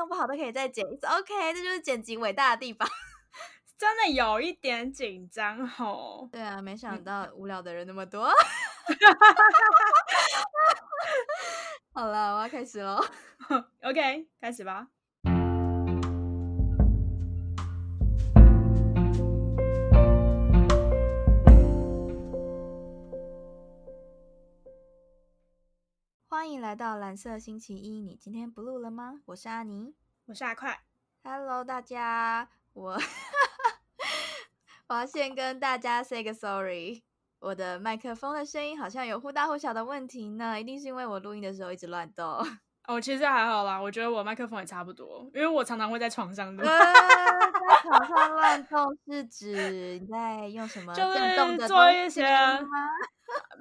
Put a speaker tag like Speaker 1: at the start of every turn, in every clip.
Speaker 1: 弄不好都可以再剪一次。OK，这就是剪辑伟大的地方。
Speaker 2: 真的有一点紧张哦。
Speaker 1: 对啊，没想到无聊的人那么多。好了，我要开始喽。
Speaker 2: OK，开始吧。
Speaker 1: 欢迎来到蓝色星期一，你今天不录了吗？我是阿妮。
Speaker 2: 我是阿快。
Speaker 1: Hello，大家，我我要先跟大家 say 个 sorry，我的麦克风的声音好像有忽大忽小的问题呢，一定是因为我录音的时候一直乱动。
Speaker 2: 哦，其实还好啦，我觉得我麦克风也差不多，因为我常常会在床上录，
Speaker 1: 呃，在床上乱动是指你在用什么
Speaker 2: 就
Speaker 1: 震动的
Speaker 2: 是做一些
Speaker 1: 吗？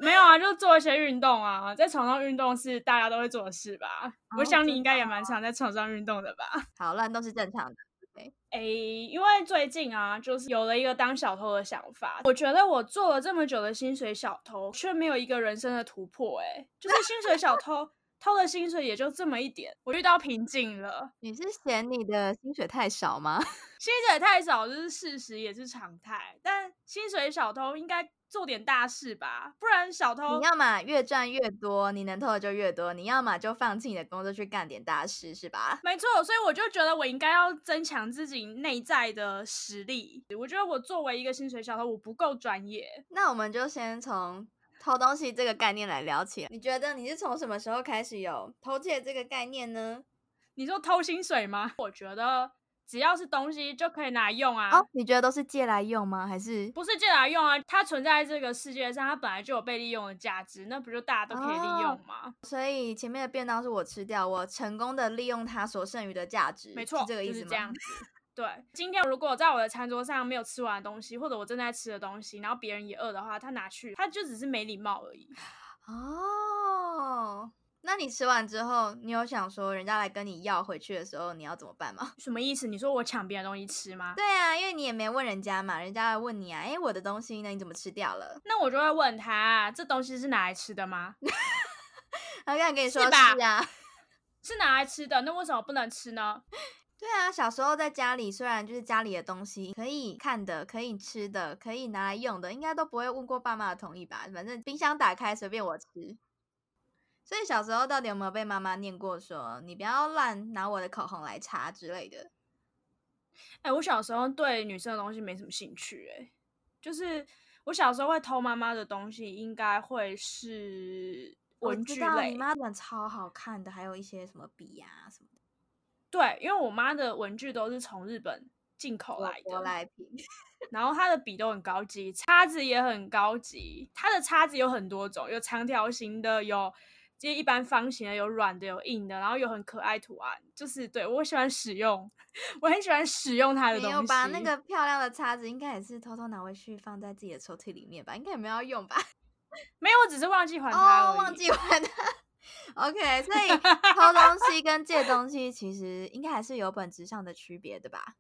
Speaker 2: 没有啊，就做一些运动啊，在床上运动是大家都会做的事吧？我
Speaker 1: 哦
Speaker 2: 想你应该也蛮常在床上运动的吧？
Speaker 1: 好，乱动是正常的。
Speaker 2: 诶，因为最近啊，就是有了一个当小偷的想法。我觉得我做了这么久的薪水小偷，却没有一个人生的突破。诶，就是薪水小偷 偷的薪水也就这么一点，我遇到瓶颈了。
Speaker 1: 你是嫌你的薪水太少吗？
Speaker 2: 薪水太少，这是事实，也是常态。但薪水小偷应该做点大事吧，不然小偷
Speaker 1: 你要么越赚越多，你能偷的就越多；你要么就放弃你的工作去干点大事，是吧？
Speaker 2: 没错，所以我就觉得我应该要增强自己内在的实力。我觉得我作为一个薪水小偷，我不够专业。
Speaker 1: 那我们就先从偷东西这个概念来聊起。你觉得你是从什么时候开始有偷窃这个概念呢？
Speaker 2: 你说偷薪水吗？我觉得只要是东西就可以拿来用啊。
Speaker 1: 哦，你觉得都是借来用吗？还是
Speaker 2: 不是借来用啊，它存在这个世界上，它本来就有被利用的价值，那不就大家都可以利
Speaker 1: 哦
Speaker 2: 用吗？
Speaker 1: 所以前面的便当是我吃掉，我成功的利用它所剩余的价值，
Speaker 2: 没错，
Speaker 1: 是这个意思吗？
Speaker 2: 就是这样子。对，今天如果在我的餐桌上没有吃完的东西，或者我正在吃的东西，然后别人也饿的话，他拿去，他就只是没礼貌而已。
Speaker 1: 哦，那你吃完之后，你有想说人家来跟你要回去的时候，你要怎么办吗？
Speaker 2: 什么意思？你说我抢别人东西吃吗？
Speaker 1: 对啊，因为你也没问人家嘛，人家来问你啊，哎，我的东西呢？你怎么吃掉了？
Speaker 2: 那我就会问他，这东西是拿来吃的吗？
Speaker 1: 他刚才跟你说
Speaker 2: 是吧
Speaker 1: 是啊，
Speaker 2: 是拿来吃的，那为什么不能吃呢？
Speaker 1: 对啊，小时候在家里，虽然就是家里的东西可以看的、可以吃的、可以拿来用的，应该都不会问过爸妈的同意吧？反正冰箱打开随便我吃。所以小时候到底有没有被妈妈念过说你不要乱拿我的口红来擦之类的？
Speaker 2: 哎、我小时候对女生的东西没什么兴趣、哎，就是我小时候会偷妈妈的东西，应该会是文具类
Speaker 1: 你。妈本超好看的，还有一些什么笔啊什么的，
Speaker 2: 对，因为我妈的文具都是从日本进口来
Speaker 1: 舶
Speaker 2: 的，
Speaker 1: 来品。
Speaker 2: 然后她的笔都很高级，叉子也很高级。她的叉子有很多种，有长条形的，有就是一般方形的，有软的，有硬的，然后有很可爱图案。就是对我喜欢使用，我很喜欢使用它的
Speaker 1: 没
Speaker 2: 东西。
Speaker 1: 有吧？那个漂亮的叉子应该也是偷偷拿回去放在自己的抽屉里面吧？应该也没有要用吧？
Speaker 2: 没有，我只是忘记还它
Speaker 1: 哦，忘记还它。OK，所以偷东西 跟借东西其实应该还是有本质上的区别的吧？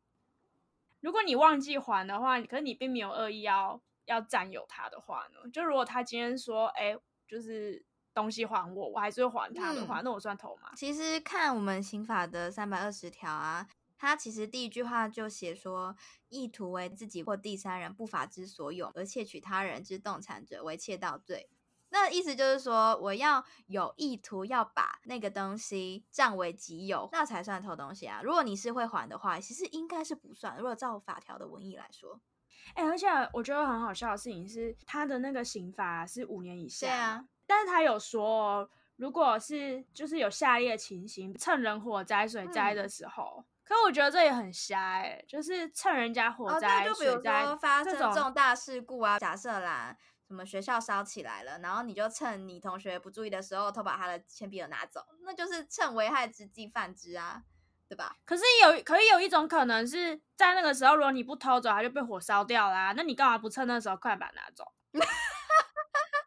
Speaker 2: 如果你忘记还的话，可是你并没有恶意要要占有它的话呢？就如果他今天说，哎、就是东西还我，我还是会还他的话，
Speaker 1: 嗯
Speaker 2: 那我算偷吗？
Speaker 1: 其实看我们刑法的三百二十条啊，它其实第一句话就写说，意图为自己或第三人不法之所有而窃取他人之动产者为窃盗罪。那意思就是说，我要有意图要把那个东西占为己有，那才算偷东西啊。如果你是会还的话，其实应该是不算。如果照法条的文义来说，
Speaker 2: 哎、而且我觉得很好笑的事情是，他的那个刑罚是五年以下，
Speaker 1: 对啊，
Speaker 2: 但是他有说哦，如果是就是有下列情形，趁人火灾、水灾
Speaker 1: 嗯
Speaker 2: 的时候。可我觉得这也很瞎哎、就是趁人家火
Speaker 1: 哦，
Speaker 2: 灾、
Speaker 1: 对，就比如说发生重大事故啊，假设啦，什么学校烧起来了，然后你就趁你同学不注意的时候偷把他的铅笔盒拿走，那就是趁危害之际犯之啊，对吧？
Speaker 2: 可是有可以有一种可能是在那个时候，如果你不偷走，他就被火烧掉啦。那你干嘛不趁那时候快点把它拿走？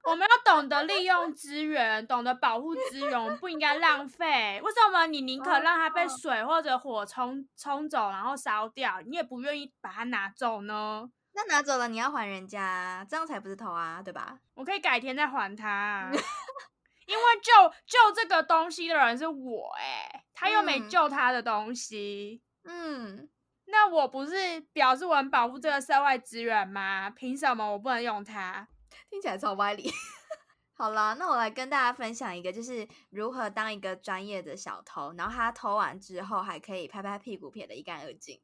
Speaker 2: 我们要懂得利用资源，懂得保护资源，我们不应该浪费。为什么你宁可让它被
Speaker 1: 哦
Speaker 2: 水或者火冲冲走，然后烧掉，你也不愿意把它拿走呢？
Speaker 1: 那拿走了你要还人家啊，这样才不是偷啊，对吧？
Speaker 2: 我可以改天再还他啊。因为救救这个东西的人是我哎、他又没
Speaker 1: 嗯
Speaker 2: 救他的东西，
Speaker 1: 嗯，
Speaker 2: 那我不是表示我很保护这个社会资源吗？凭什么我不能用它？
Speaker 1: 听起来超歪理。好啦，那我来跟大家分享一个，就是如何当一个专业的小偷，然后他偷完之后还可以拍拍屁股撇得一干二净。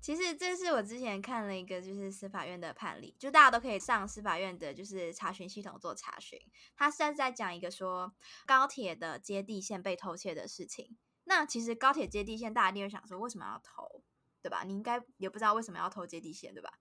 Speaker 1: 其实这是我之前看了一个就是司法院的判例，就大家都可以上司法院的就是查询系统做查询。他现在在讲一个说高铁的接地线被偷窃的事情。那其实高铁接地线，大家一定会想说为什么要偷，对吧？你应该也不知道为什么要偷接地线，对吧？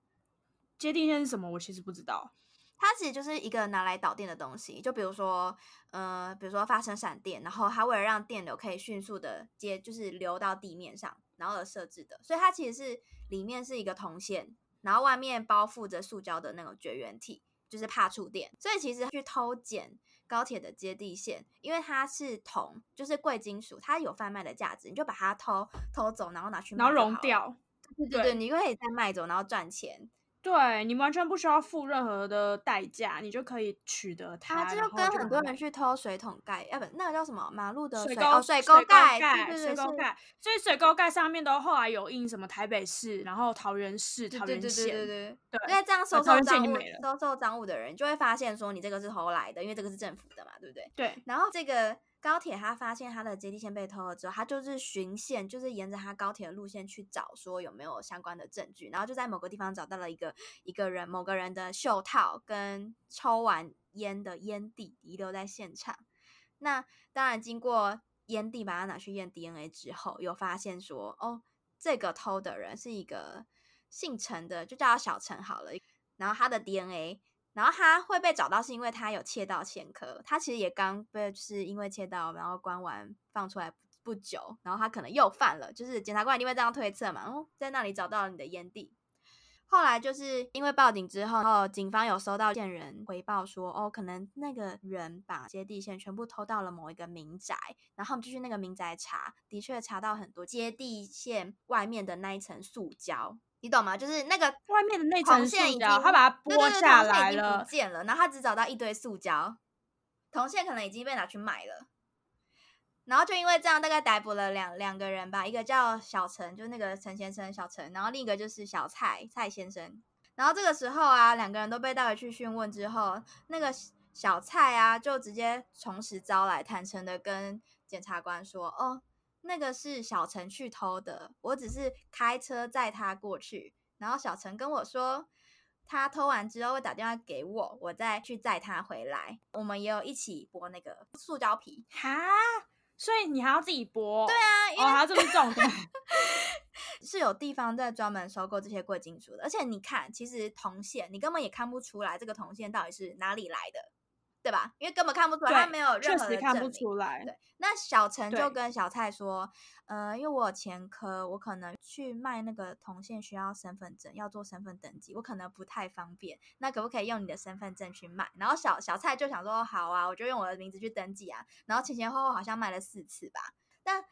Speaker 2: 接地线是什么？我其实不知道。
Speaker 1: 它其实就是一个拿来导电的东西，就比如说，呃，比如说发生闪电，然后它为了让电流可以迅速的接，就是流到地面上，然后而设置的。所以它其实是里面是一个铜线，然后外面包覆着塑胶的那种绝缘体，就是怕触电。所以其实去偷剪高铁的接地线，因为它是铜，就是贵金属，它有贩卖的价值，你就把它偷偷走，然后拿去卖
Speaker 2: 然后
Speaker 1: 就好了。
Speaker 2: 融掉。对
Speaker 1: 对对对，你就可以再卖走，然后赚钱。
Speaker 2: 对你完全不需要付任何的代价，你就可以取得它。
Speaker 1: 啊，这就跟很多人去偷水桶盖，要不那个叫什么马路的
Speaker 2: 水沟
Speaker 1: 水哦水
Speaker 2: 沟
Speaker 1: 沟盖，对对对，
Speaker 2: 水沟盖，所以水沟盖上面都后来有印什么台北市，然后桃园市、
Speaker 1: 对对对对
Speaker 2: 桃园县，
Speaker 1: 对对。
Speaker 2: 对
Speaker 1: 因为这样收受赃物、收受赃物的人就会发现说你这个是偷来的，因为这个是政府的嘛，对不对？
Speaker 2: 对
Speaker 1: 然后这个高铁他发现他的接地线被偷了之后，他就是循线，就是沿着他高铁的路线去找，说有没有相关的证据，然后就在某个地方找到了一个一个人某个人的袖套跟抽完烟的烟蒂遗留在现场。那当然，经过烟蒂把它拿去验 DNA 之后，有发现说，哦，这个偷的人是一个姓陈的，就叫他小陈好了。然后他的 DNA，然后他会被找到，是因为他有窃盗前科，他其实也刚被就是因为窃盗，然后关完放出来不久，然后他可能又犯了，就是检察官一定会这样推测嘛，哦，在那里找到了你的烟蒂。后来就是因为报警之后，然后警方有收到线人回报说，哦，可能那个人把接地线全部偷到了某一个民宅，然后我们就去那个民宅查，的确查到很多接地线外面的那一层塑胶，你懂吗？就是那个
Speaker 2: 外面的那层塑胶，
Speaker 1: 线已经
Speaker 2: 他把它剥下来了
Speaker 1: 不，见了，然后他只找到一堆塑胶，铜线可能已经被拿去卖了。然后就因为这样，大概逮捕了两两个人吧，一个叫小陈，就那个陈先生小陈，然后另一个就是小蔡蔡先生。然后这个时候啊，两个人都被带回去讯问之后，那个小蔡啊就直接从实招来，坦诚的跟检察官说：“哦，那个是小陈去偷的，我只是开车载他过去。然后小陈跟我说，他偷完之后会打电话给我，我再去载他回来。我们也有一起剥那个塑胶皮。
Speaker 2: 哈，所以你还要自己剥？对
Speaker 1: 啊，因
Speaker 2: 哦，
Speaker 1: 为
Speaker 2: 还要这么重的，
Speaker 1: 是有地方在专门收购这些贵金属的，而且你看，其实铜线你根本也看不出来这个铜线到底是哪里来的，对吧？因为根本看不出来，
Speaker 2: 他
Speaker 1: 没有任何的
Speaker 2: 实看不。出来。
Speaker 1: 对，那小陈就跟小蔡说，呃，因为我有前科，我可能去卖那个铜线需要身份证，要做身份登记，我可能不太方便。那可不可以用你的身份证去卖？然后小小蔡就想说，好啊，我就用我的名字去登记啊。然后前前后后好像卖了四次吧，但。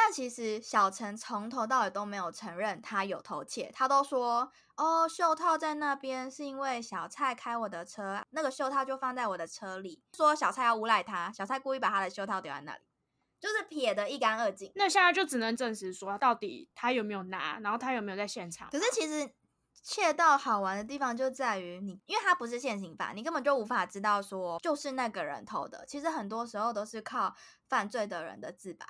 Speaker 1: 但其实小陈从头到尾都没有承认他有偷窃，他都说哦，袖套在那边是因为小蔡开我的车，那个袖套就放在我的车里，说小蔡要诬赖他，小蔡故意把他的袖套丢在那里，就是撇得一干二净。
Speaker 2: 那现在就只能证实说到底他有没有拿，然后他有没有在现场。
Speaker 1: 可是其实窃盗好玩的地方就在于你，因为它不是现行犯，你根本就无法知道说就是那个人偷的。其实很多时候都是靠犯罪的人的自白。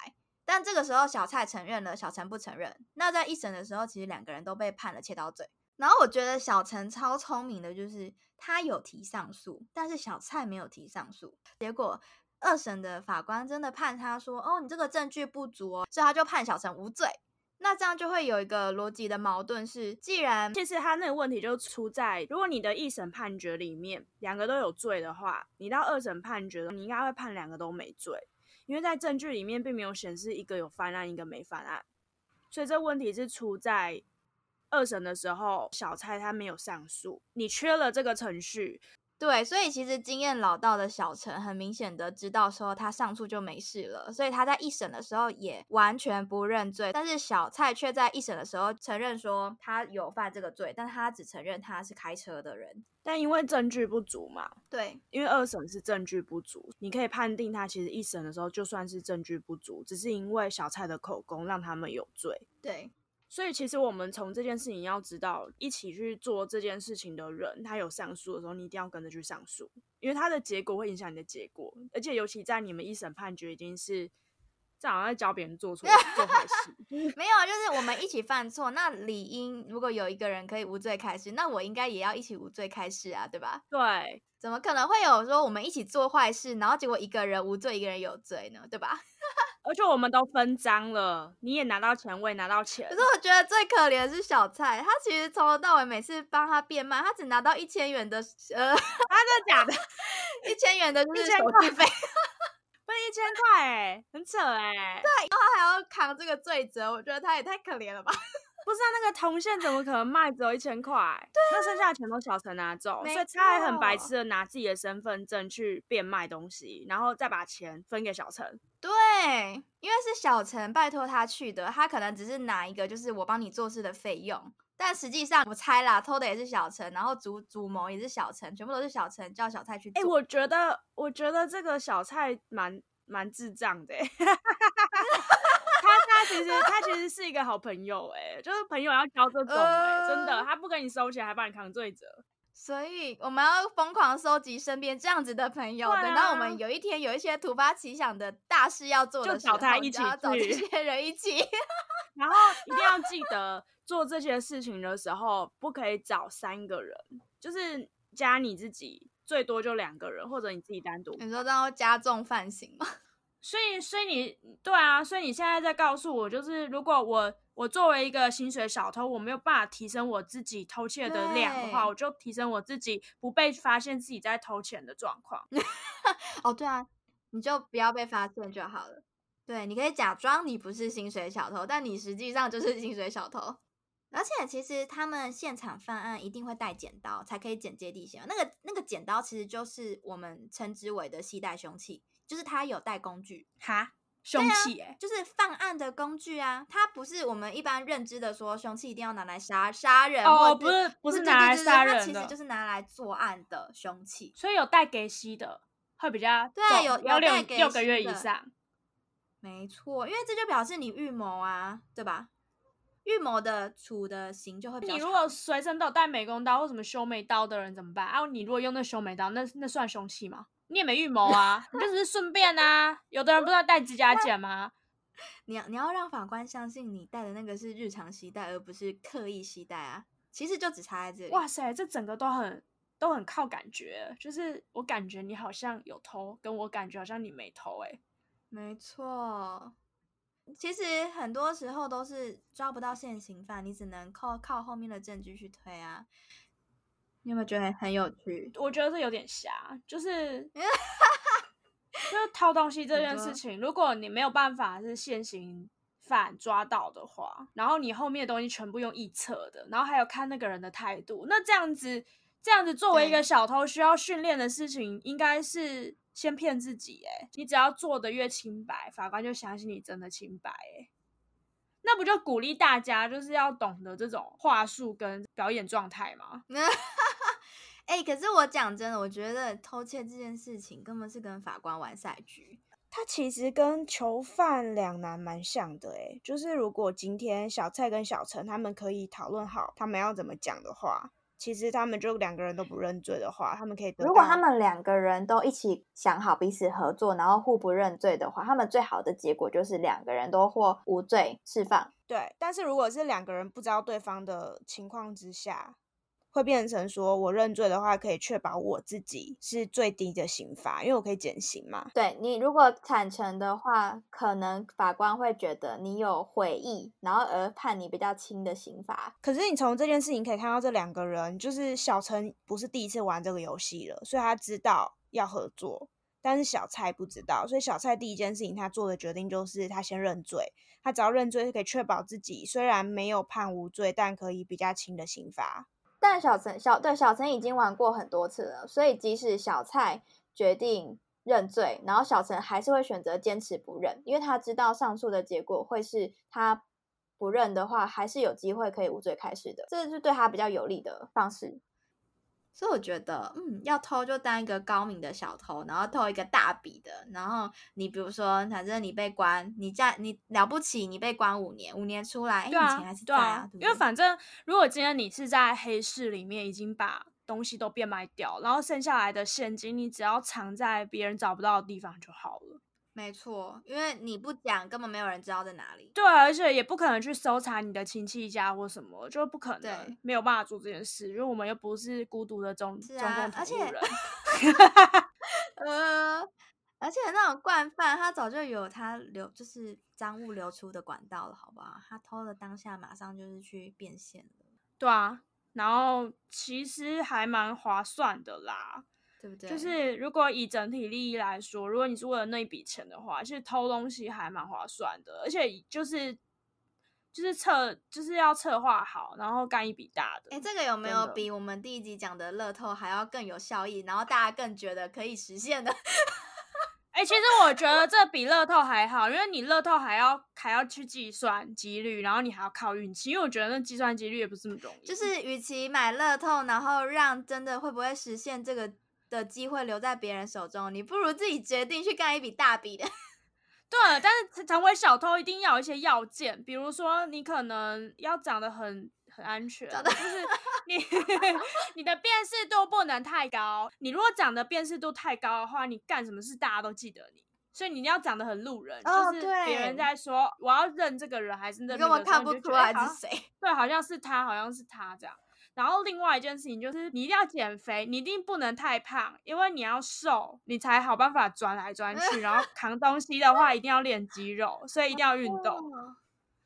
Speaker 1: 但这个时候小蔡承认了，小陈不承认。那在一审的时候，其实两个人都被判了窃盗罪。然后我觉得小陈超聪明的，就是他有提上诉，但是小蔡没有提上诉。结果二审的法官真的判他说：“哦，你这个证据不足哦。”所以他就判小陈无罪。那这样就会有一个逻辑的矛盾是，既然
Speaker 2: 其实他那个问题就出在，如果你的一审判决里面两个都有罪的话，你到二审判决，你应该会判两个都没罪，因为在证据里面并没有显示一个有犯案，一个没犯案，所以这问题是出在二审的时候，小蔡他没有上诉，你缺了这个程序，
Speaker 1: 对，所以其实经验老道的小陈很明显的知道说他上诉就没事了，所以他在一审的时候也完全不认罪。但是小蔡却在一审的时候承认说他有犯这个罪，但他只承认他是开车的人。
Speaker 2: 但因为证据不足嘛，
Speaker 1: 对，
Speaker 2: 因为二审是证据不足，你可以判定他其实一审的时候就算是证据不足，只是因为小蔡的口供让他们有罪。
Speaker 1: 对。
Speaker 2: 所以其实我们从这件事情要知道，一起去做这件事情的人，他有上诉的时候，你一定要跟着去上诉，因为他的结果会影响你的结果，而且尤其在你们一审判决已经是这好像在教别人做错做坏事，
Speaker 1: 没有，就是我们一起犯错，那理应如果有一个人可以无罪开释，那我应该也要一起无罪开释啊，对吧？
Speaker 2: 对，
Speaker 1: 怎么可能会有说我们一起做坏事，然后结果一个人无罪，一个人有罪呢？对吧？
Speaker 2: 而且我们都分赃了，你也拿到钱，我也拿到钱。
Speaker 1: 可是我觉得最可怜的是小蔡，他其实从头到尾每次帮他变卖，他只拿到一千元的，呃，
Speaker 2: 他真的假的？
Speaker 1: 一千元的就是手续费，
Speaker 2: 不是一千块哎，很扯哎。
Speaker 1: 对，然后还要扛这个罪责，我觉得他也太可怜了吧。
Speaker 2: 不是啊，那个铜线怎么可能卖只有一千块？对，那剩下的钱都小陈拿走，所以他还很白痴的拿自己的身份证去变卖东西，然后再把钱分给小陈。
Speaker 1: 对，因为是小陈拜托他去的，他可能只是拿一个就是我帮你做事的费用，但实际上我猜啦，偷的也是小陈，然后主主谋也是小陈，全部都是小陈叫小蔡去做。
Speaker 2: 哎，我觉得我觉得这个小蔡蛮蛮智障的。他 他其实他其实是一个好朋友哎，就是朋友要交这种哎，真的，他不跟你收钱，还帮你扛罪责，
Speaker 1: 所以我们要疯狂收集身边这样子的朋友，等到我们有一天有一些突发奇想的大事要做的时候，
Speaker 2: 找他一起
Speaker 1: 找这些人一起，
Speaker 2: 然后一定要记得做这些事情的时候，不可以找三个人，就是加你自己，最多就两个人，或者你自己单独。
Speaker 1: 你说这样会加重犯刑吗？
Speaker 2: 所以，所以你对啊，所以你现在在告诉我，就是如果我我作为一个薪水小偷，我没有办法提升我自己偷窃的量的话，我就提升我自己不被发现自己在偷钱的状况。
Speaker 1: 哦，对啊，你就不要被发现就好了。对，你可以假装你不是薪水小偷，但你实际上就是薪水小偷。而且，其实他们现场犯案一定会带剪刀，才可以剪接地线。那个那个剪刀其实就是我们称之为的携带凶器。就是他有带工具
Speaker 2: 哈，凶器哎，
Speaker 1: 就是犯案的工具啊。他不是我们一般认知的说凶器一定要拿来杀杀人
Speaker 2: 哦，不是不是拿来杀人
Speaker 1: 的，其实就是拿来作案的凶器。
Speaker 2: 所以有带给息的会比较
Speaker 1: 对，有
Speaker 2: 要六六个月以上。
Speaker 1: 没错，因为这就表示你预谋啊，对吧？预谋的处的刑就会比较。
Speaker 2: 你如果随身都有带美工刀或什么修眉刀的人怎么办？啊，你如果用那修眉刀，那那算凶器吗？你也没预谋啊，你就只是顺便啊。有的人不是要带指甲剪吗？
Speaker 1: 你要你要让法官相信你带的那个是日常携带，而不是刻意携带啊。其实就只差在这里。
Speaker 2: 哇塞，这整个都很都很靠感觉，就是我感觉你好像有偷，跟我感觉好像你没偷。哎，
Speaker 1: 没错。其实很多时候都是抓不到现行犯，你只能靠靠后面的证据去推啊。你有没有觉得很有趣？
Speaker 2: 我觉得是有点瞎，就是 就是偷东西这件事情，如果你没有办法是现行犯抓到的话，然后你后面的东西全部用臆测的，然后还有看那个人的态度，那这样子这样子作为一个小偷需要训练的事情，应该是先骗自己。哎，你只要做的越清白，法官就相信你真的清白。哎。那不就鼓励大家就是要懂得这种话术跟表演状态吗？
Speaker 1: 哎，可是我讲真的，我觉得偷窃这件事情根本是跟法官玩赛局。
Speaker 3: 他其实跟囚犯两难蛮像的，哎，就是如果今天小蔡跟小陈他们可以讨论好他们要怎么讲的话。其实他们就两个人都不认罪的话，他们可以。
Speaker 4: 如果他们两个人都一起想好彼此合作，然后互不认罪的话，他们最好的结果就是两个人都获无罪释放。
Speaker 3: 对，但是如果是两个人不知道对方的情况之下。会变成说，我认罪的话，可以确保我自己是最低的刑罚，因为我可以减刑嘛。
Speaker 4: 对你如果坦诚的话，可能法官会觉得你有悔意，然后而判你比较轻的刑罚。
Speaker 3: 可是你从这件事情可以看到，这两个人就是小陈不是第一次玩这个游戏了，所以他知道要合作，但是小蔡不知道，所以小蔡第一件事情他做的决定就是他先认罪，他只要认罪就可以确保自己虽然没有判无罪，但可以比较轻的刑罚。
Speaker 4: 但小陈小对小陈已经玩过很多次了，所以即使小蔡决定认罪，然后小陈还是会选择坚持不认，因为他知道上诉的结果会是他不认的话，还是有机会可以无罪开始的，这是对他比较有利的方式。
Speaker 1: 所以我觉得，嗯，要偷就当一个高明的小偷，然后偷一个大笔的。然后你比如说，反正你被关，你在你了不起，你被关五年，五年出来，哎，
Speaker 2: 对啊
Speaker 1: 你钱还是在啊，
Speaker 2: 对啊，
Speaker 1: 对不对
Speaker 2: 因为反正如果今天你是在黑市里面已经把东西都变卖掉，然后剩下来的现金，你只要藏在别人找不到的地方就好了。
Speaker 1: 没错，因为你不讲，根本没有人知道在哪里。
Speaker 2: 对啊，而且也不可能去搜查你的亲戚家或什么，就不可能
Speaker 1: 对，
Speaker 2: 没有办法做这件事，因为我们又不是孤独的中
Speaker 1: 是
Speaker 2: 中共同
Speaker 1: 啊而且
Speaker 2: 路人。
Speaker 1: 呃，而且那种惯犯，他早就有他流就是赃物流出的管道了，好不好？他偷了当下，马上就是去变现了，
Speaker 2: 对啊，然后其实还蛮划算的啦。
Speaker 1: 对不对？
Speaker 2: 就是如果以整体利益来说，如果你是为了那一笔钱的话，其实偷东西还蛮划算的，而且就是就是策就是要策划好，然后干一笔大的。
Speaker 1: 哎，这个有没有比我们第一集讲的乐透还要更有效益，然后大家更觉得可以实现的？
Speaker 2: 哎、其实我觉得这比乐透还好，因为你乐透还要还要去计算几率，然后你还要靠运气，因为我觉得那计算几率也不是那么容易。
Speaker 1: 就是与其买乐透，然后让真的会不会实现这个的机会留在别人手中，你不如自己决定去干一笔大笔的。
Speaker 2: 对，但是成为小偷一定要有一些要件，比如说你可能要长得很很安全，就是 你 你的辨识度不能太高。你如果长得辨识度太高的话，你干什么事大家都记得你。所以你要长得很路人，
Speaker 1: 哦
Speaker 2: 就是别人在说我要认这个人还是认那个人，
Speaker 1: 根本看不出来
Speaker 2: 是
Speaker 1: 是谁。
Speaker 2: 对，好像是他，好像是他这样。然后另外一件事情就是，你一定要减肥，你一定不能太胖，因为你要瘦，你才好办法钻来钻去。然后扛东西的话，一定要练肌肉，所以一定要运动。
Speaker 1: 哦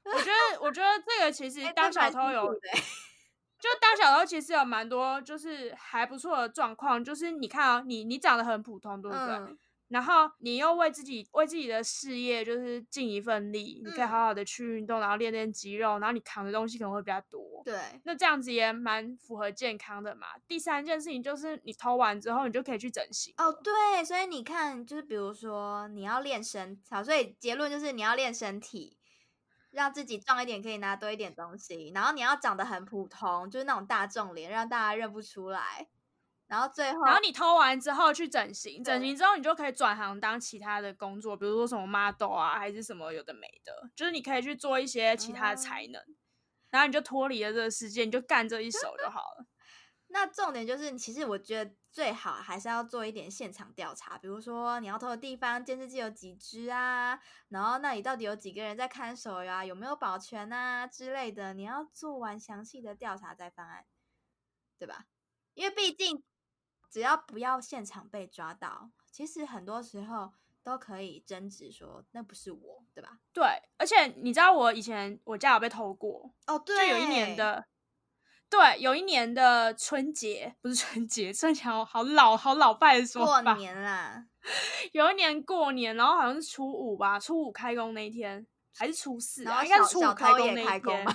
Speaker 2: 我觉得，我觉得这个其实
Speaker 1: 哎
Speaker 2: 当小偷有就当小偷其实有蛮多就是还不错的状况，就是你看啊，你你长得很普通，对不对？
Speaker 1: 嗯
Speaker 2: 然后你又为自己为自己的事业就是尽一份力，你可以
Speaker 1: 嗯
Speaker 2: 好好的去运动，然后练练肌肉，然后你扛的东西可能会比较多。
Speaker 1: 对，
Speaker 2: 那这样子也蛮符合健康的嘛。第三件事情就是你偷完之后，你就可以去整形。
Speaker 1: 哦，对，所以你看，就是比如说你要练身，好，所以结论就是你要练身体，让自己壮一点，可以拿多一点东西，然后你要长得很普通，就是那种大众脸，让大家认不出来，然后最后，
Speaker 2: 然后你偷完之后去整形，整形之后你就可以转行当其他的工作，比如说什么 model 啊，还是什么有的没的，就是你可以去做一些其他的才能，然后你就脱离了这个世界，你就干这一手就好了。
Speaker 1: 那重点就是，其实我觉得最好还是要做一点现场调查，比如说你要偷的地方，监视器有几只啊，然后那里到底有几个人在看守呀、有没有保全啊之类的，你要做完详细的调查再犯案，对吧？因为毕竟只要不要现场被抓到，其实很多时候都可以争执说那不是我，对吧？
Speaker 2: 对，而且你知道我以前我家有被偷过，
Speaker 1: 哦，对就，
Speaker 2: 有一年的，对，有一年的春节，不是春节，春节好好老好老派的说法
Speaker 1: 过
Speaker 2: 法。
Speaker 1: 年啦，
Speaker 2: 有一年过年，然后好像是初五吧，初五开工那一天，还是初四、啊，
Speaker 1: 然后
Speaker 2: 应该是初五开工那一天。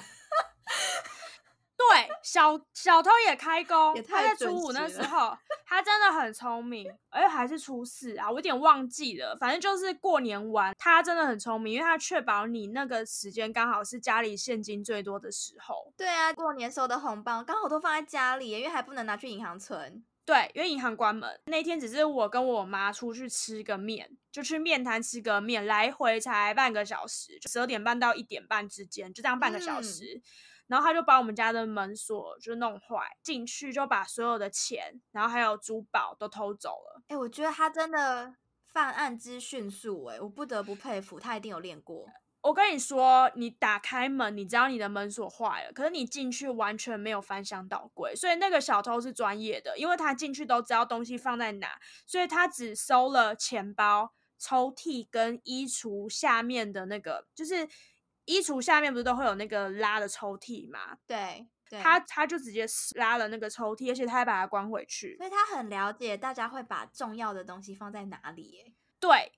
Speaker 2: 对，小小偷也开工，他在初五那
Speaker 1: 时
Speaker 2: 候，他真的很聪明，而且还是初四啊，我有点忘记了，反正就是过年玩，他真的很聪明，因为他确保你那个时间刚好是家里现金最多的时候。
Speaker 1: 对啊，过年收的红包刚好都放在家里，因为还不能拿去银行存。
Speaker 2: 对，因为银行关门那天，只是我跟我妈出去吃个面，就去面摊吃个面，来回才半个小时，十二点半到一点半之间，就这样半个小
Speaker 1: 嗯
Speaker 2: 时。然后他就把我们家的门锁就弄坏，进去就把所有的钱，然后还有珠宝都偷走了。
Speaker 1: 哎、我觉得他真的犯案之迅速，哎，我不得不佩服，他一定有练过。
Speaker 2: 我跟你说，你打开门，你知道你的门锁坏了，可是你进去完全没有翻箱倒柜，所以那个小偷是专业的，因为他进去都知道东西放在哪，所以他只收了钱包、抽屉跟衣橱下面的那个，就是衣橱下面不是都会有那个拉的抽屉吗？
Speaker 1: 对，
Speaker 2: 他他就直接拉了那个抽屉，而且他还把它关回去。
Speaker 1: 所以他很了解大家会把重要的东西放在哪里，
Speaker 2: 对，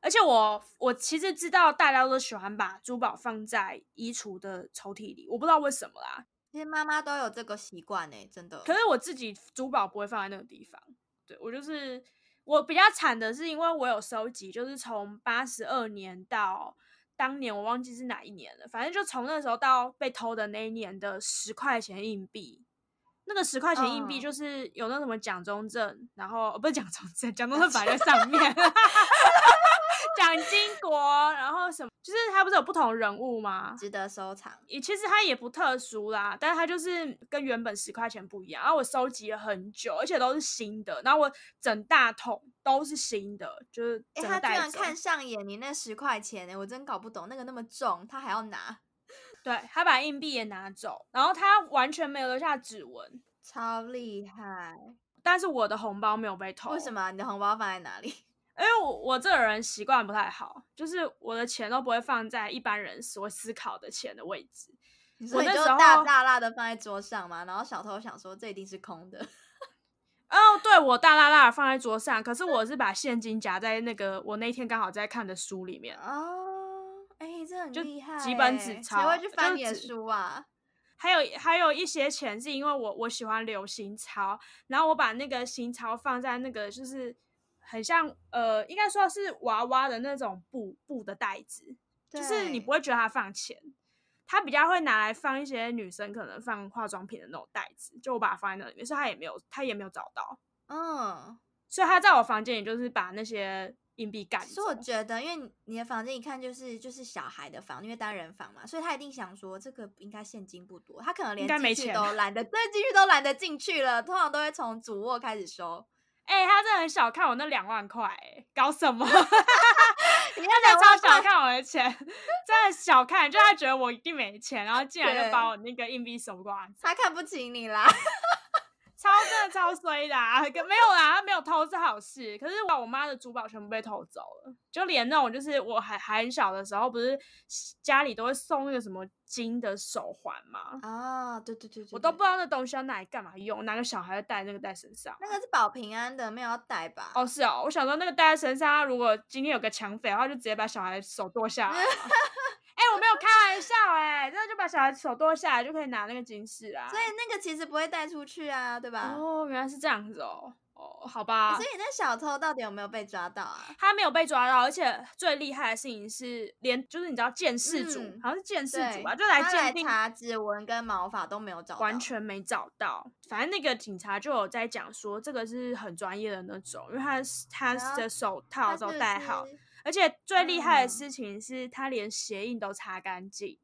Speaker 2: 而且我我其实知道大家都喜欢把珠宝放在衣橱的抽屉里，我不知道为什么啦。
Speaker 1: 其实妈妈都有这个习惯呢，真的。
Speaker 2: 可是我自己珠宝不会放在那个地方，对我就是我比较惨的是，因为我有收集，就是从八十二年到当年我忘记是哪一年了，反正就从那时候到被偷的那一年的十块钱硬币。那个十块钱硬币
Speaker 1: 嗯
Speaker 2: 就是有那什么蒋中正，然后、哦不是蒋中正，蒋中正 摆在上面，蒋经国，然后什么，就是他不是有不同人物吗？
Speaker 1: 值得收藏。
Speaker 2: 也其实它也不特殊啦，但是它就是跟原本十块钱不一样。然后我收集了很久，而且都是新的，然后我整大桶都是新的，就是
Speaker 1: 哎。他居然看上眼你那十块钱呢，我真搞不懂，那个那么重，他还要拿，
Speaker 2: 对他把硬币也拿走，然后他完全没有留下指纹，
Speaker 1: 超厉害。
Speaker 2: 但是我的红包没有被偷。
Speaker 1: 为什？么你的红包放在哪里？
Speaker 2: 因为我我这个人习惯不太好，就是我的钱都不会放在一般人所思考的钱的位置。
Speaker 1: 我就
Speaker 2: 那时候
Speaker 1: 大大大的放在桌上嘛，然后小偷想说这一定是空的，
Speaker 2: 哦，对，我大大大的放在桌上，可是我是把现金夹在那个我那天刚好在看的书里面。
Speaker 1: 哦，哎、这很
Speaker 2: 就
Speaker 1: 厉害欸，
Speaker 2: 几本纸
Speaker 1: 谁
Speaker 2: 钞
Speaker 1: 会去翻你的
Speaker 2: 就是纸
Speaker 1: 书啊？
Speaker 2: 还有还有一些钱是因为我我喜欢流行钞，然后我把那个行钞放在那个就是很像呃，应该说是娃娃的那种布布的袋子，就是你不会觉得它放钱，它比较会拿来放一些女生可能放化妆品的那种袋子，就我把它放在那里面，所以他也没有他也没有找到，
Speaker 1: 嗯，
Speaker 2: 所以他在我房间里就是把那些硬币干走
Speaker 1: 可是。我觉得，因为你你的房间一看就是就是小孩的房，因为单人房嘛，所以他一定想说这个应该现金不多，他可能连进去
Speaker 2: 钱
Speaker 1: 都懒得，对，进去都懒得进去了，通常都会从主卧开始收。
Speaker 2: 哎、他真的很小看我那两万块、欸，搞什么？
Speaker 1: 你要
Speaker 2: 他
Speaker 1: 两万块，
Speaker 2: 超小看我的钱，真的小看，就他觉得我一定没钱，然后竟然就把我那个硬币手刮走，
Speaker 1: 他看不起你啦。
Speaker 2: 超真的超衰的、啊，跟没有啦，他没有偷是好事，可是我我妈的珠宝全部被偷走了，就连那种就是我还还很小的时候，不是家里都会送那个什么金的手环吗？
Speaker 1: 啊，对对对对，对
Speaker 2: 我都不知道那东西要拿来干嘛用，哪个小孩会戴那个戴身上？
Speaker 1: 那个是保平安的，没有要带吧？
Speaker 2: 哦，是哦，我想说那个戴在身上，如果今天有个抢匪的话，就直接把小孩手剁下来 我没有开玩笑哎、真的就把小孩手剁下来就可以拿那个金饰啦。
Speaker 1: 所以那个其实不会带出去啊，对吧？
Speaker 2: 哦，原来是这样子哦。哦，好吧
Speaker 1: 所。以那小偷到底有没有被抓到啊？
Speaker 2: 他没有被抓到，而且最厉害的事情是，连就是你知道鉴识组，
Speaker 1: 嗯
Speaker 2: 好像是鉴识
Speaker 1: 对
Speaker 2: 组吧，就来鉴定，
Speaker 1: 查指纹跟毛发都没有找到，
Speaker 2: 完全没找到。反正那个警察就有在讲说，这个是很专业的那种，因为他是他的手套都戴好，
Speaker 1: 是
Speaker 2: 而且最厉害的
Speaker 1: 嗯
Speaker 2: 事情是他连鞋印都擦干净。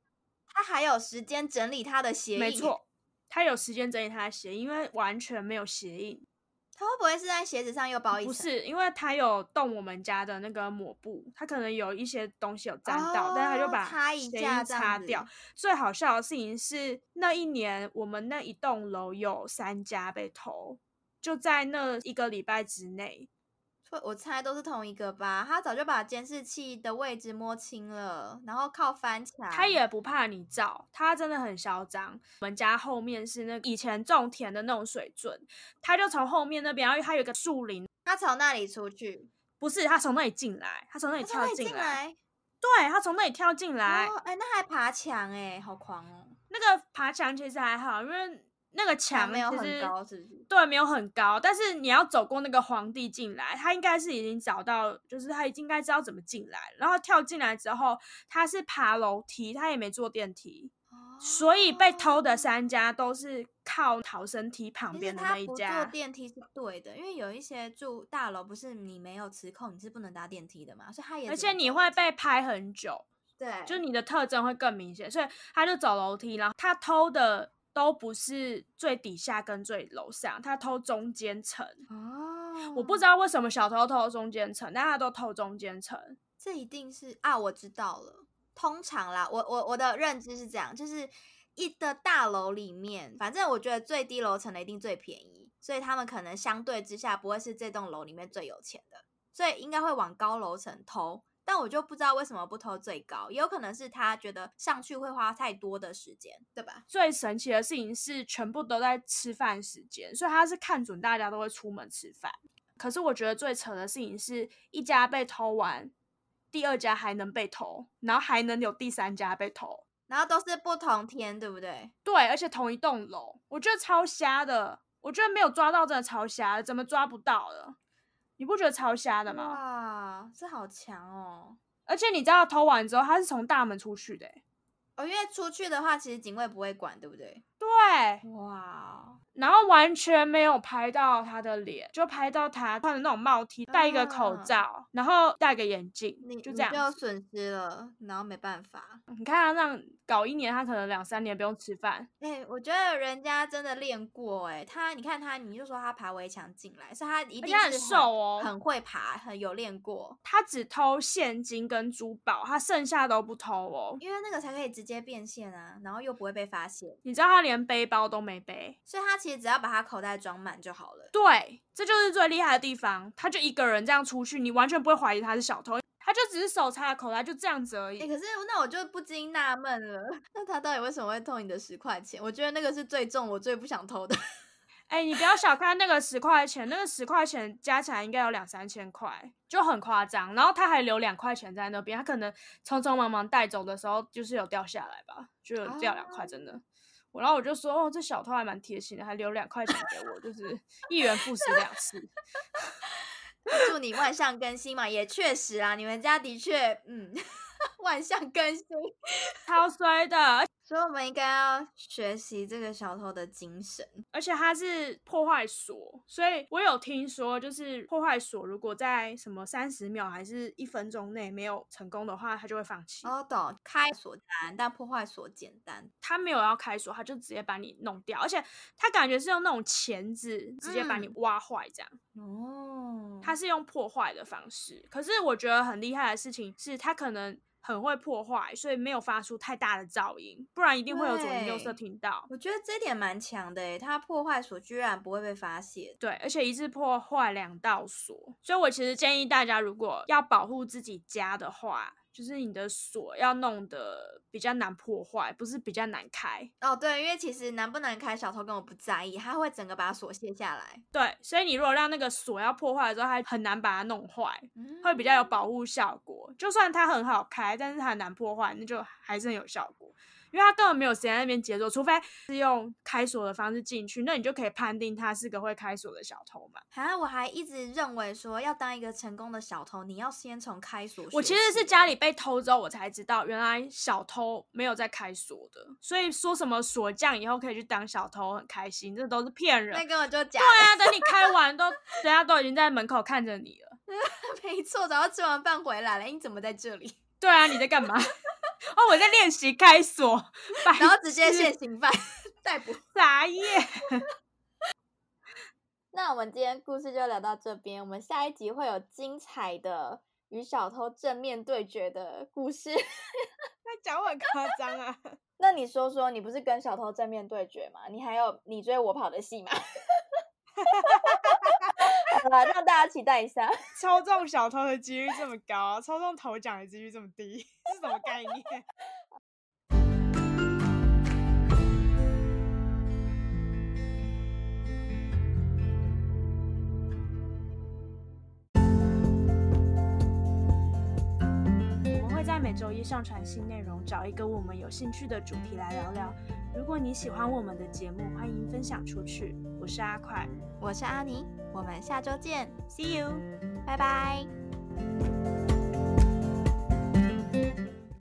Speaker 1: 他还有时间整理他的鞋印，
Speaker 2: 没错，他有时间整理他的鞋印，因为完全没有鞋印。
Speaker 1: 他会不会是在鞋子上又包一层？
Speaker 2: 不是，因为他有动我们家的那个抹布，他可能有一些东西有沾到，但是他就
Speaker 1: 哦
Speaker 2: 把
Speaker 1: 擦一
Speaker 2: 鞋印擦掉。最好笑的事情是，那一年我们那一栋楼有三家被偷，就在那一个礼拜之内。
Speaker 1: 会我猜都是同一个吧。他早就把监视器的位置摸清了，然后靠翻墙。
Speaker 2: 他也不怕你照，他真的很嚣张。我们家后面是那以前种田的那种水圳，他就从后面那边，然后他有一个树林，
Speaker 1: 他从那里出去，
Speaker 2: 不是他从那里进来，他从那里跳进来，对他从那里跳进来。
Speaker 1: 哦，哎，那还爬墙哎，好狂哦！
Speaker 2: 那个爬墙其实还好，因为那个
Speaker 1: 墙
Speaker 2: 墙
Speaker 1: 没有很高，是不是？
Speaker 2: 对，没有很高，但是你要走过那个皇帝进来，他应该是已经找到，就是他已经应该知道怎么进来，然后跳进来之后，他是爬楼梯，他也没坐电梯，所以被偷的
Speaker 1: 哦
Speaker 2: 三家都是靠逃生梯旁边的那一家。
Speaker 1: 坐电梯是对的，因为有一些住大楼不是你没有磁控，你是不能搭电梯的嘛，所以他也
Speaker 2: 而且你会被拍很久，
Speaker 1: 对，
Speaker 2: 就你的特征会更明显，所以他就走楼梯，然后他偷的都不是最底下跟最楼上，他偷中间层。
Speaker 1: 哦，
Speaker 2: 我不知道为什么小偷偷中间层，但他都偷中间层。
Speaker 1: 这一定是啊，我知道了。通常啦，我我我的认知是这样，就是一的大楼里面，反正我觉得最低楼层的一定最便宜，所以他们可能相对之下不会是这栋楼里面最有钱的，所以应该会往高楼层偷。但我就不知道为什么不偷最高，也有可能是他觉得上去会花太多的时间，对吧？
Speaker 2: 最神奇的事情是，全部都在吃饭时间，所以他是看准大家都会出门吃饭。可是我觉得最扯的事情是，一家被偷完，第二家还能被偷，然后还能有第三家被偷。
Speaker 1: 然后都是不同天，对不对？
Speaker 2: 对，而且同一栋楼，我觉得超瞎的。我觉得没有抓到真的超瞎的，怎么抓不到了？你不觉得超瞎的吗？
Speaker 1: 哇，这好强哦！
Speaker 2: 而且你知道偷完之后，他是从大门出去的欸，
Speaker 1: 哦，因为出去的话，其实警卫不会管，对不对？
Speaker 2: 对，
Speaker 1: 哇，
Speaker 2: 然后完全没有拍到他的脸，就拍到他穿的那种帽 T，戴一个口
Speaker 1: 啊
Speaker 2: 罩，然后戴个眼镜
Speaker 1: 你，
Speaker 2: 就这样
Speaker 1: 你就。损失了，然后没办法。
Speaker 2: 你看他这样搞一年，他可能两三年不用吃饭。
Speaker 1: 哎、我觉得人家真的练过哎、他你看他，你就说他爬围墙进来，是他一定
Speaker 2: 很瘦哦
Speaker 1: 很会爬，很有练过，
Speaker 2: 他只偷现金跟珠宝，他剩下都不偷哦。
Speaker 1: 因为那个才可以直接变现啊，然后又不会被发现，
Speaker 2: 你知道他连背包都没背，
Speaker 1: 所以他其实只要把他口袋装满就好了。
Speaker 2: 对，这就是最厉害的地方。他就一个人这样出去，你完全不会怀疑他是小偷，他就只是手插口袋，就这样子而
Speaker 1: 哎、
Speaker 2: 已。
Speaker 1: 可是那我就不禁纳闷了，那他到底为什么会偷你的十块钱？我觉得那个是最重，我最不想偷的。
Speaker 2: 哎、你不要小看那个十块钱，那个十块钱加起来应该有两三千块，就很夸张。然后他还留两块钱在那边，他可能匆匆忙忙带走的时候，就是有掉下来吧，就有掉两块，真的。我然后我就说，哦，这小偷还蛮贴心的，还留两块钱给我，就是 一元复始两次。
Speaker 1: 祝你万象更新嘛，也确实啊，你们家的确，嗯，万象更新，
Speaker 2: 超衰的，
Speaker 1: 所以我们应该要学习这个小偷的精神。
Speaker 2: 而且他是破坏锁，所以我有听说，就是破坏锁如果在什么三十秒还是一分钟内没有成功的话，他就会放弃。
Speaker 1: 哦，懂，开锁难，但破坏锁简单。
Speaker 2: 他没有要开锁，他就直接把你弄掉，而且他感觉是用那种钳子直接把你
Speaker 1: 嗯
Speaker 2: 挖坏，这样。
Speaker 1: 哦，
Speaker 2: 他是用破坏的方式，可是我觉得很厉害的事情是他可能很会破坏，所以没有发出太大的噪音，不然一定会有左邻右舍听到。
Speaker 1: 我觉得这点蛮强的诶，它破坏锁居然不会被发现。
Speaker 2: 对，而且一次破坏两道锁，所以我其实建议大家，如果要保护自己家的话，就是你的锁要弄得比较难破坏，不是比较难开。
Speaker 1: 哦，对，因为其实难不难开，小偷根本不在意，他会整个把锁卸下来，
Speaker 2: 对，所以你如果让那个锁要破坏的时候，它很难把它弄坏，会比较有
Speaker 1: 嗯
Speaker 2: 保护效果。就算它很好开，但是它很难破坏，那就还是很有效果。因为他根本没有时间在那边解锁，除非是用开锁的方式进去，那你就可以判定他是个会开锁的小偷嘛。
Speaker 1: 啊，我还一直认为说，要当一个成功的小偷，你要先从开锁。
Speaker 2: 我其实是家里被偷之后，我才知道原来小偷没有在开锁的，所以说什么锁匠以后可以去当小偷，很开心，这都是骗人。
Speaker 1: 那根本就假
Speaker 2: 对啊，等你开完都，人家都已经在门口看着你了。
Speaker 1: 没错。早上吃完饭回来了，你怎么在这里？
Speaker 2: 对啊，你在干嘛？哦，我在练习开锁，
Speaker 1: 然后直接现行犯逮捕。
Speaker 2: 傻耶。
Speaker 4: 那我们今天故事就聊到这边，我们下一集会有精彩的与小偷正面对决的故事。
Speaker 3: 那讲我很夸张啊！
Speaker 4: 那你说说，你不是跟小偷正面对决吗？你还有你追我跑的戏吗？好了，让大家期待一下。
Speaker 3: 操纵小偷的几率这么高，操纵头奖的几率这么低，是什么概念？
Speaker 2: 我们会在每周一上传新内容，找一个我们有兴趣的主题来聊聊。如果你喜欢我们的节目，欢迎分享出去。我是阿快
Speaker 1: 我是阿尼，我们下周见
Speaker 2: ，See you。
Speaker 1: 拜拜。